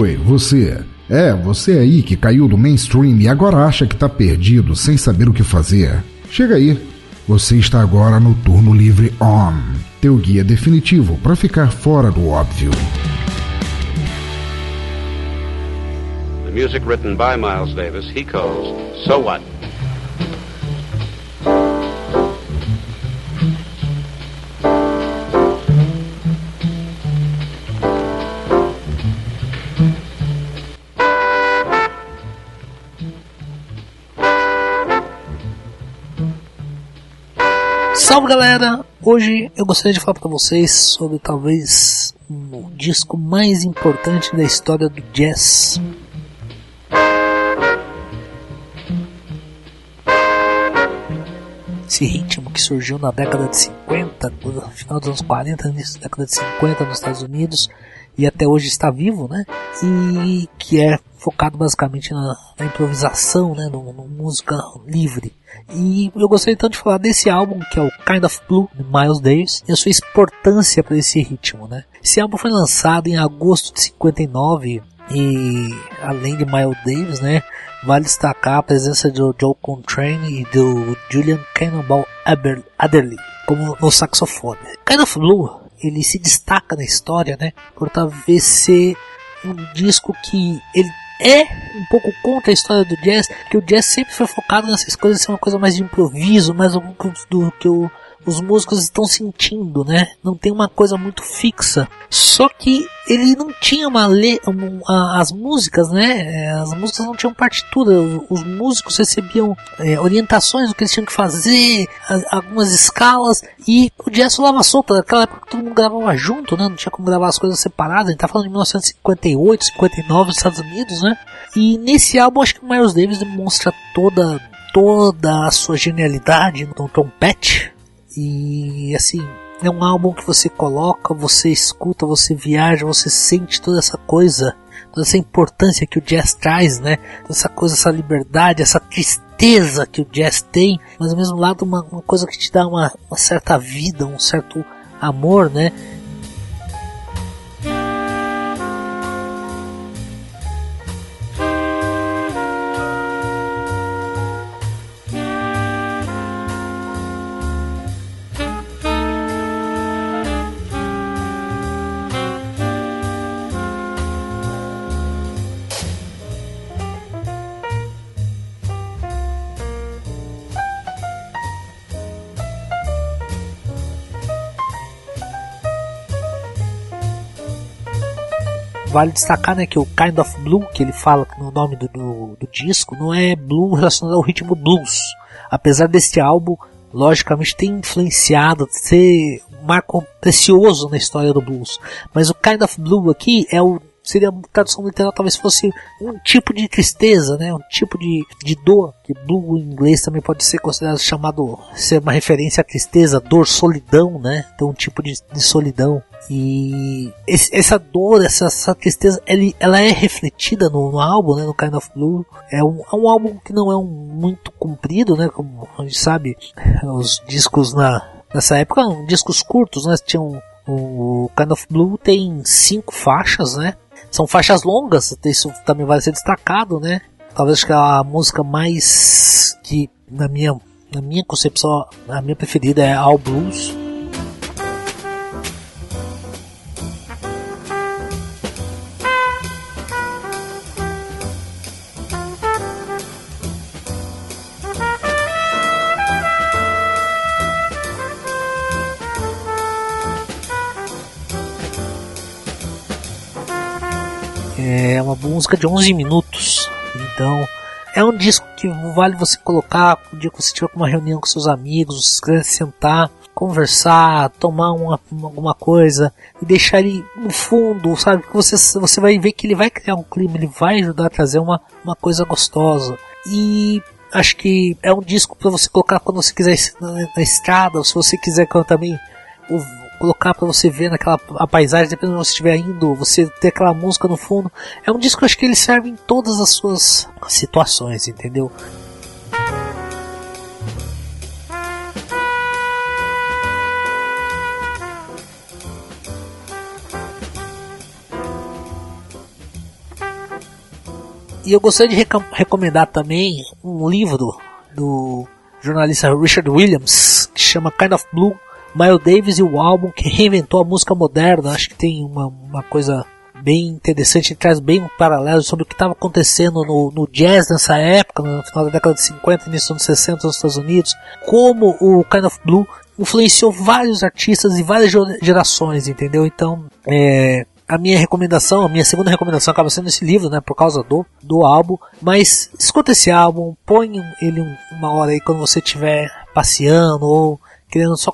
Oi, você. É, você aí que caiu do mainstream e agora acha que tá perdido sem saber o que fazer. Chega aí. Você está agora no Turno Livre On, teu guia definitivo para ficar fora do óbvio. The music written by Miles Davis, he calls So What? Salve galera! Hoje eu gostaria de falar para vocês sobre talvez o disco mais importante da história do jazz. Esse ritmo que surgiu na década de 50, no final dos anos 40, início da década de 50 nos Estados Unidos e até hoje está vivo, né? E que é focado basicamente na, na improvisação, né? No, no, música livre. E eu gostaria então de falar desse álbum que é o Kind of Blue de Miles Davis e a sua importância para esse ritmo, né? Esse álbum foi lançado em agosto de 59 e além de Miles Davis, né? Vale destacar a presença do Joe Contrane e do Julian Cannonball Adderley como no saxofone. Kind of Blue ele se destaca na história, né? Por talvez ser um disco que ele é um pouco contra a história do jazz, que o jazz sempre foi focado nessas coisas, ser uma coisa mais de improviso, mais do que o os músicos estão sentindo, né? Não tem uma coisa muito fixa. Só que ele não tinha uma le as músicas, né? É, as músicas não tinham partitura. Os músicos recebiam é, orientações do que eles tinham que fazer, algumas escalas e o jazz falava solto. Naquela época todo mundo gravava junto, né? Não tinha como gravar as coisas separadas. A gente tá falando de 1958, 59 nos Estados Unidos, né? E nesse álbum acho que o Miles Davis demonstra toda toda a sua genialidade no trompete e assim, é um álbum que você coloca, você escuta, você viaja, você sente toda essa coisa, toda essa importância que o jazz traz, né? Essa coisa, essa liberdade, essa tristeza que o jazz tem, mas ao mesmo lado uma, uma coisa que te dá uma, uma certa vida, um certo amor, né? Vale destacar né, que o Kind of Blue, que ele fala no nome do, do, do disco, não é blue relacionado ao ritmo blues. Apesar deste álbum, logicamente, ter influenciado, ser um marco precioso na história do blues. Mas o Kind of Blue aqui é o seria tradução literal talvez fosse um tipo de tristeza, né? Um tipo de, de dor, que blue em inglês também pode ser considerado chamado ser uma referência à tristeza, dor, solidão, né? Então um tipo de, de solidão. E esse, essa dor, essa, essa tristeza, ele, ela é refletida no, no, álbum, né? No Kind of Blue. É um, é um álbum que não é um, muito comprido, né? Como a gente sabe, os discos na, nessa época discos curtos, né? Tinham o Kind of Blue tem cinco faixas, né? São faixas longas, isso também vai ser destacado, né? Talvez que a música mais que na minha na minha concepção a minha preferida é All Blues. É uma música de 11 minutos. Então, é um disco que vale você colocar o dia que você tiver com uma reunião com seus amigos, você sentar, conversar, tomar uma, alguma coisa e deixar ele no fundo, sabe? Que você, você vai ver que ele vai criar um clima, ele vai ajudar a trazer uma, uma coisa gostosa. E acho que é um disco para você colocar quando você quiser na, na estrada, ou se você quiser também colocar para você ver naquela a paisagem, dependendo de onde você estiver indo, você ter aquela música no fundo. É um disco que eu acho que ele serve em todas as suas situações, entendeu? E eu gostaria de recomendar também um livro do jornalista Richard Williams, que chama Kind of Blue, Miles Davis e o álbum que reinventou a música moderna. Acho que tem uma, uma coisa bem interessante, traz bem um paralelo sobre o que estava acontecendo no, no, jazz nessa época, no final da década de 50, início dos anos 60 nos Estados Unidos, como o Kind of Blue influenciou vários artistas e várias gerações, entendeu? Então, é, a minha recomendação, a minha segunda recomendação acaba sendo esse livro, né, por causa do, do álbum, mas escuta esse álbum, põe ele uma hora aí quando você estiver passeando ou querendo só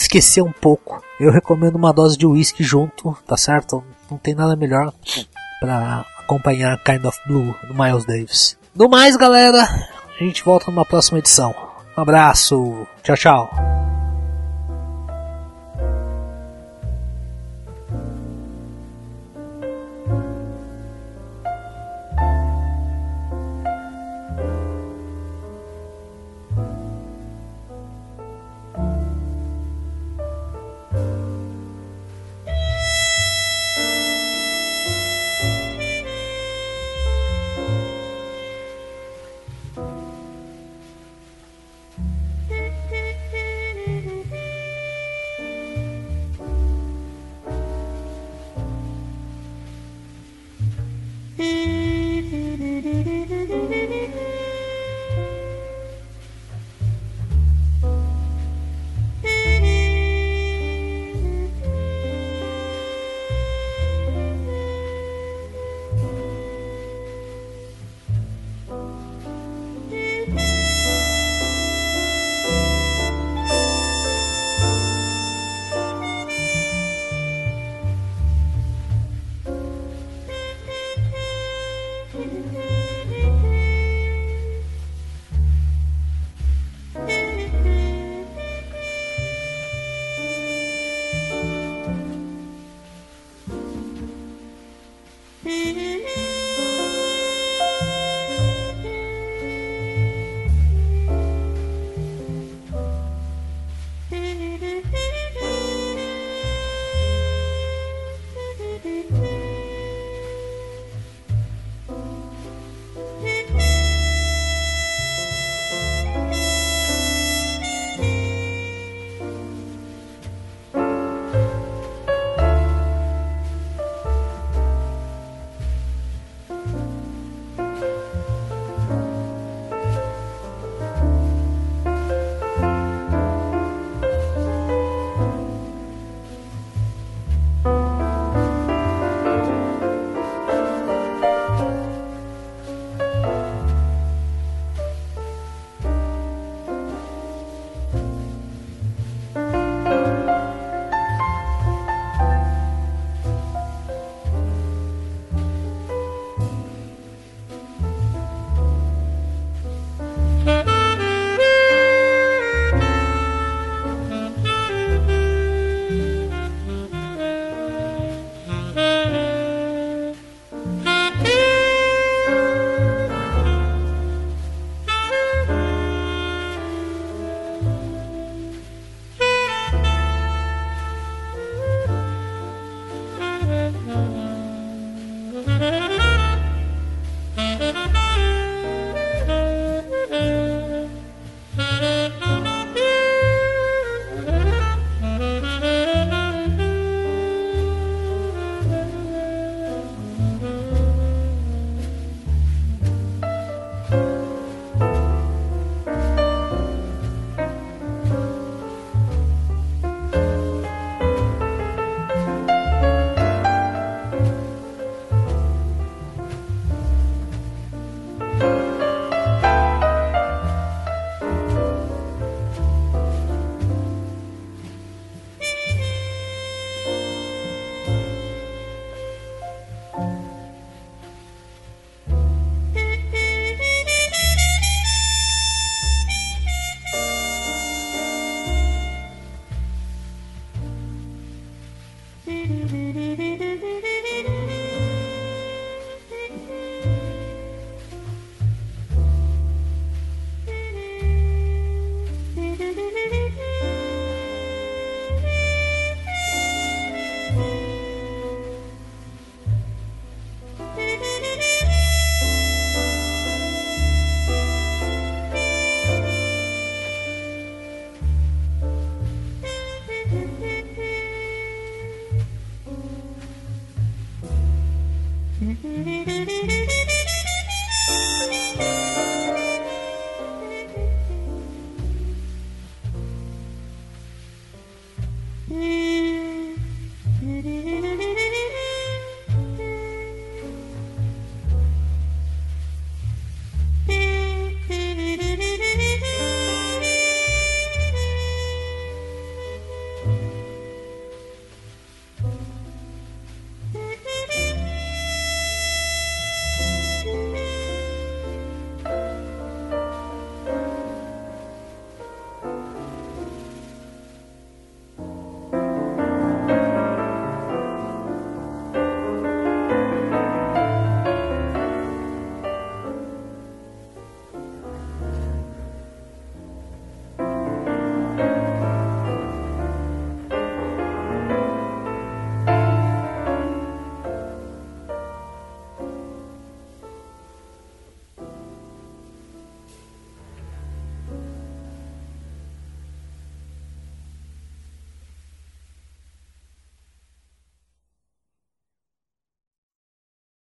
esquecer um pouco. Eu recomendo uma dose de uísque junto, tá certo? Não tem nada melhor para acompanhar Kind of Blue do Miles Davis. No mais, galera, a gente volta numa próxima edição. Um abraço, tchau, tchau. Mm-hmm.